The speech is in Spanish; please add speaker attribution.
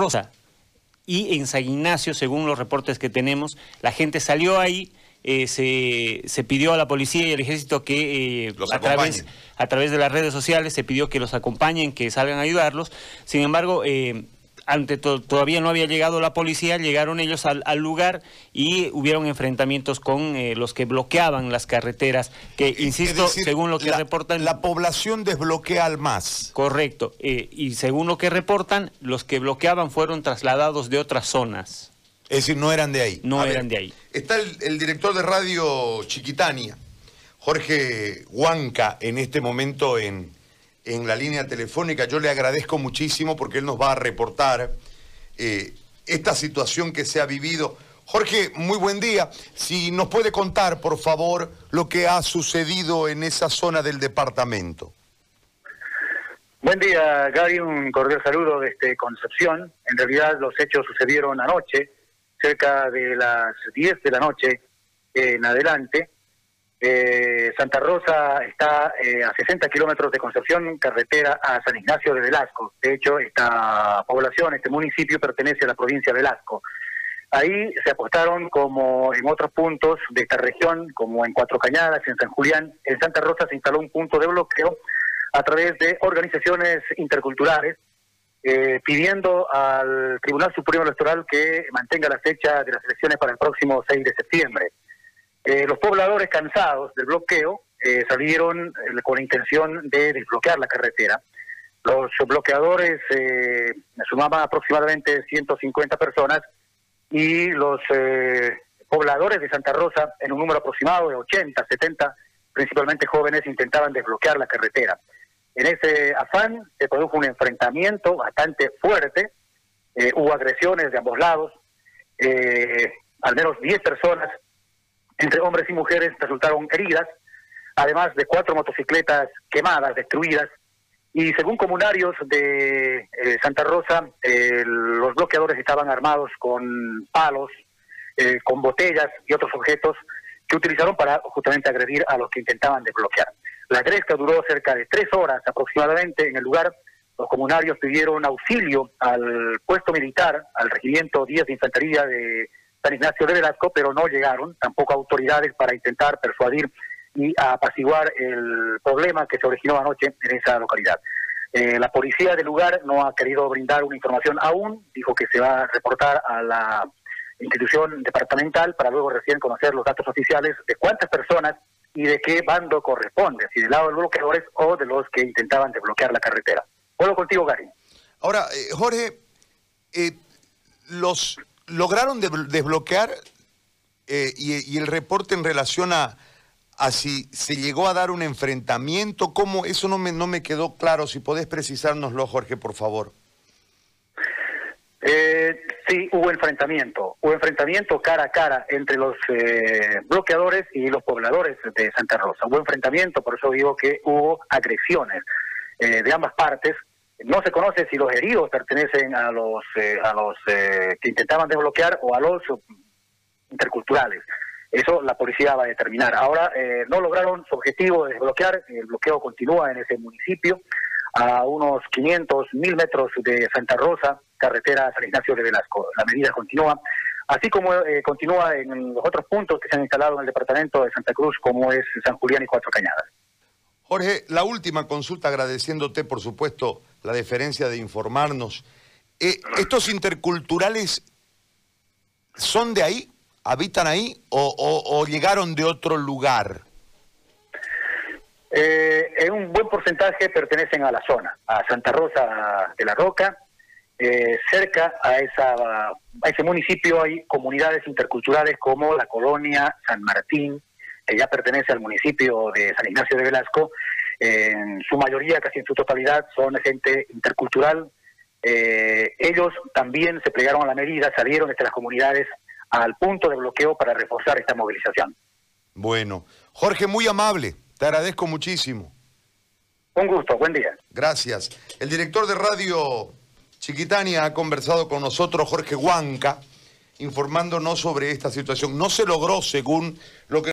Speaker 1: Rosa y en San Ignacio, según los reportes que tenemos, la gente salió ahí, eh, se, se, pidió a la policía y al ejército que eh, a, través, a través de las redes sociales se pidió que los acompañen, que salgan a ayudarlos. Sin embargo, eh, ante todavía no había llegado la policía, llegaron ellos al, lugar y hubieron enfrentamientos con eh, los que bloqueaban las carreteras, que insisto, según lo que reportan...
Speaker 2: La población desbloquea al más.
Speaker 1: Correcto, eh, y según lo que reportan, los que bloqueaban fueron trasladados de otras zonas.
Speaker 2: Es decir, no eran de ahí.
Speaker 1: No eran de ahí.
Speaker 2: Está el, director de radio Chiquitania, Jorge Huanca, en este momento en en la línea telefónica. Yo le agradezco muchísimo porque él nos va a reportar eh, esta situación que se ha vivido. Jorge, muy buen día. Si nos puede contar, por favor, lo que ha sucedido en esa zona del departamento.
Speaker 3: Buen día, Gary. Un cordial saludo desde Concepción. En realidad, los hechos sucedieron anoche, cerca de las 10 de la noche en adelante. Eh, Santa Rosa está eh, a 60 kilómetros de Concepción, carretera a San Ignacio de Velasco. De hecho, esta población, este municipio pertenece a la provincia de Velasco. Ahí se apostaron, como en otros puntos de esta región, como en Cuatro Cañadas, en San Julián, en Santa Rosa se instaló un punto de bloqueo a través de organizaciones interculturales, eh, pidiendo al Tribunal Supremo Electoral que mantenga la fecha de las elecciones para el próximo 6 de septiembre. Eh, los pobladores cansados del bloqueo eh, salieron eh, con la intención de desbloquear la carretera. Los bloqueadores sumaban aproximadamente 150 personas y los pobladores de Santa Rosa, en un número aproximado de 80, 70, principalmente jóvenes, intentaban desbloquear la carretera. En ese afán se produjo un enfrentamiento bastante fuerte, hubo agresiones de ambos lados, al menos 10 personas entre hombres y mujeres resultaron heridas, además de cuatro motocicletas quemadas, destruidas. Y según comunarios de eh, Santa Rosa, los bloqueadores estaban armados con palos, eh, con botellas y otros objetos que utilizaron para justamente agredir a los que intentaban desbloquear. La gresca duró cerca de tres horas aproximadamente en el lugar. Los comunarios pidieron auxilio al puesto militar, al regimiento 10 de Infantería de San Ignacio de Velasco, pero no llegaron tampoco autoridades para intentar persuadir y apaciguar el problema que se originó anoche en esa localidad. Eh, la policía del lugar no ha querido brindar una información aún, dijo que se va a reportar a la institución departamental para luego recién conocer los datos oficiales de cuántas personas y de qué bando corresponde, si del lado de los bloqueadores o de los que intentaban desbloquear la carretera. Vuelvo contigo, Gary.
Speaker 2: Ahora, eh, Jorge, eh, los lograron desbloquear eh, y, el reporte en relación a, si se llegó a dar un enfrentamiento, ¿cómo? Eso no me, no me quedó claro. Si podés precisárnoslo, Jorge, por favor.
Speaker 3: Eh, sí, hubo enfrentamiento. Hubo enfrentamiento cara a cara entre los eh, bloqueadores y los pobladores de Santa Rosa. Hubo enfrentamiento, por eso digo que hubo agresiones de ambas partes no se conoce si los heridos pertenecen a los eh, a los eh, que intentaban desbloquear o a los interculturales. Eso la policía va a determinar. Ahora eh, no lograron su objetivo de desbloquear. El bloqueo continúa en ese municipio a unos 500, 1000 metros de Santa Rosa, carretera San Ignacio de Velasco. La medida continúa, así como continúa en los otros puntos que se han instalado en el departamento de Santa Cruz, como es San Julián y Cuatro Cañadas.
Speaker 2: Jorge, la última consulta, agradeciéndote, por supuesto, la deferencia de informarnos. Eh, ¿Estos interculturales son de ahí? ¿Habitan ahí o, llegaron de otro lugar?
Speaker 3: Eh, en un buen porcentaje pertenecen a la zona, a Santa Rosa de la Roca. Eh, cerca a, esa, a ese municipio hay comunidades interculturales como la colonia San Martín, que ya pertenece al municipio de San Ignacio de Velasco, en su mayoría, casi en su totalidad, son gente intercultural. Eh, ellos también se plegaron a la medida, salieron de las comunidades al punto de bloqueo para reforzar esta movilización.
Speaker 2: Bueno, Jorge, muy amable, te agradezco muchísimo.
Speaker 3: Un gusto, buen día.
Speaker 2: Gracias. El director de radio Chiquitania ha conversado con nosotros, Jorge Huanca, informándonos sobre esta situación. No se logró, según lo que...